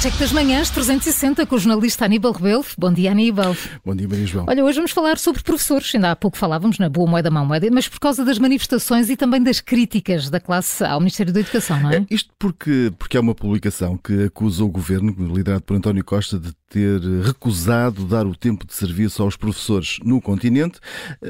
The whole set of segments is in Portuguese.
Cheque das Manhãs 360 com o jornalista Aníbal Rebelo. Bom dia, Aníbal. Bom dia, Maria João. Olha, hoje vamos falar sobre professores. Ainda há pouco falávamos na boa moeda, má moeda, mas por causa das manifestações e também das críticas da classe ao Ministério da Educação, não é? é isto porque, porque é uma publicação que acusa o governo, liderado por António Costa, de ter recusado dar o tempo de serviço aos professores no continente,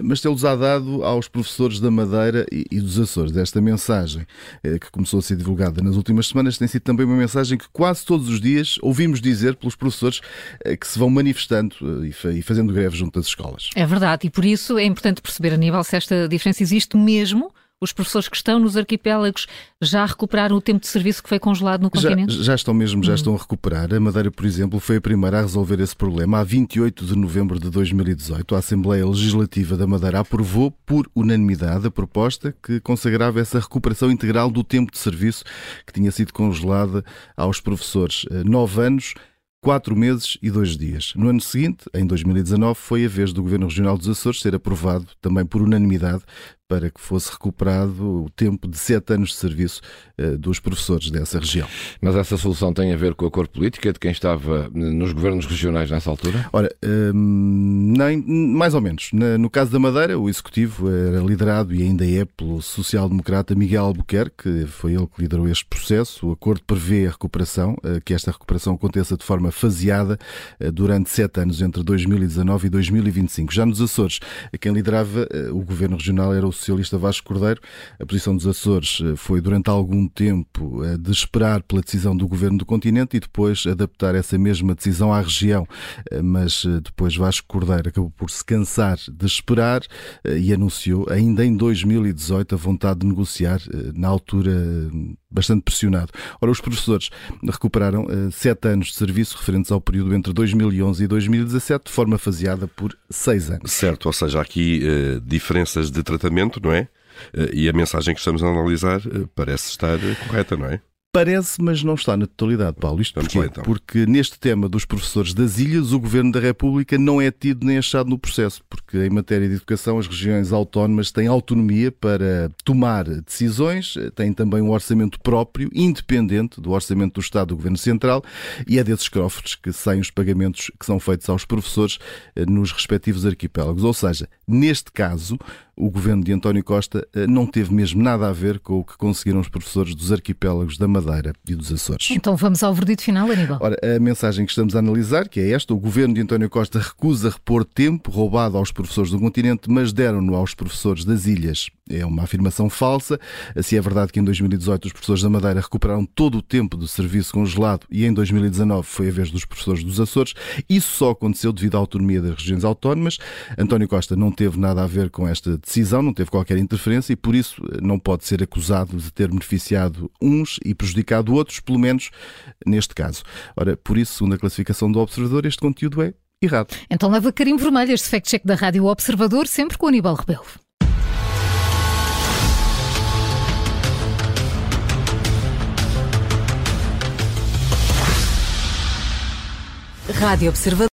mas tê-los dado aos professores da Madeira e dos Açores. Esta mensagem, eh, que começou a ser divulgada nas últimas semanas, tem sido também uma mensagem que quase todos os dias ouvimos dizer pelos professores eh, que se vão manifestando eh, e fazendo greve junto das escolas. É verdade, e por isso é importante perceber, Aníbal, se esta diferença existe mesmo os professores que estão nos arquipélagos já recuperaram o tempo de serviço que foi congelado no continente? Já, já estão mesmo, já hum. estão a recuperar. A Madeira, por exemplo, foi a primeira a resolver esse problema. A 28 de novembro de 2018, a Assembleia Legislativa da Madeira aprovou por unanimidade a proposta que consagrava essa recuperação integral do tempo de serviço que tinha sido congelada aos professores. Eh, nove anos quatro meses e dois dias. No ano seguinte, em 2019, foi a vez do Governo Regional dos Açores ser aprovado, também por unanimidade, para que fosse recuperado o tempo de sete anos de serviço uh, dos professores dessa região. Mas essa solução tem a ver com a cor política de quem estava nos governos regionais nessa altura? Ora, hum, nem, mais ou menos. no caso da Madeira, o Executivo era liderado e ainda é pelo social-democrata Miguel Albuquerque, foi ele que liderou este processo. O acordo prevê a recuperação, uh, que esta recuperação aconteça de forma faseada durante sete anos, entre 2019 e 2025. Já nos Açores, quem liderava o governo regional era o socialista Vasco Cordeiro. A posição dos Açores eh, foi durante algum tempo eh, de esperar pela decisão do governo do continente e depois adaptar essa mesma decisão à região. Eh, mas depois Vasco Cordeiro acabou por se cansar de esperar e anunciou ainda em 2018 a vontade de negociar, na altura bastante pressionado. Ora, os professores recuperaram sete anos de serviço referentes ao período entre 2011 e 2017 de forma faseada por seis anos. Certo, ou seja, aqui diferenças de tratamento não é? Eh, e a mensagem que estamos a analisar eh, parece estar correta, não é? Parece, mas não está na totalidade, Paulo. Isto porquê? Então. Porque neste tema dos professores das ilhas, o Governo da República não é tido nem achado no processo, porque em matéria de educação as regiões autónomas têm autonomia para tomar decisões, têm também um orçamento próprio, independente do orçamento do Estado do Governo Central, e é desses cofres que saem os pagamentos que são feitos aos professores eh, nos respectivos arquipélagos. Ou seja, neste caso, o governo de António Costa eh, não teve mesmo nada a ver com o que conseguiram os professores dos arquipélagos da Madeira e dos Açores. Então vamos ao verdito final, Aníbal. Ora, a mensagem que estamos a analisar, que é esta, o governo de António Costa recusa repor tempo roubado aos professores do continente, mas deram-no aos professores das ilhas. É uma afirmação falsa. Se é verdade que em 2018 os professores da Madeira recuperaram todo o tempo do serviço congelado e em 2019 foi a vez dos professores dos Açores, isso só aconteceu devido à autonomia das regiões autónomas. António Costa não teve nada a ver com esta decisão, não teve qualquer interferência e por isso não pode ser acusado de ter beneficiado uns e prejudicado outros, pelo menos neste caso. Ora, por isso, segundo a classificação do Observador, este conteúdo é errado. Então leva carimbo vermelho este fact-check da Rádio Observador, sempre com Aníbal Rebelo. Rádio Observador.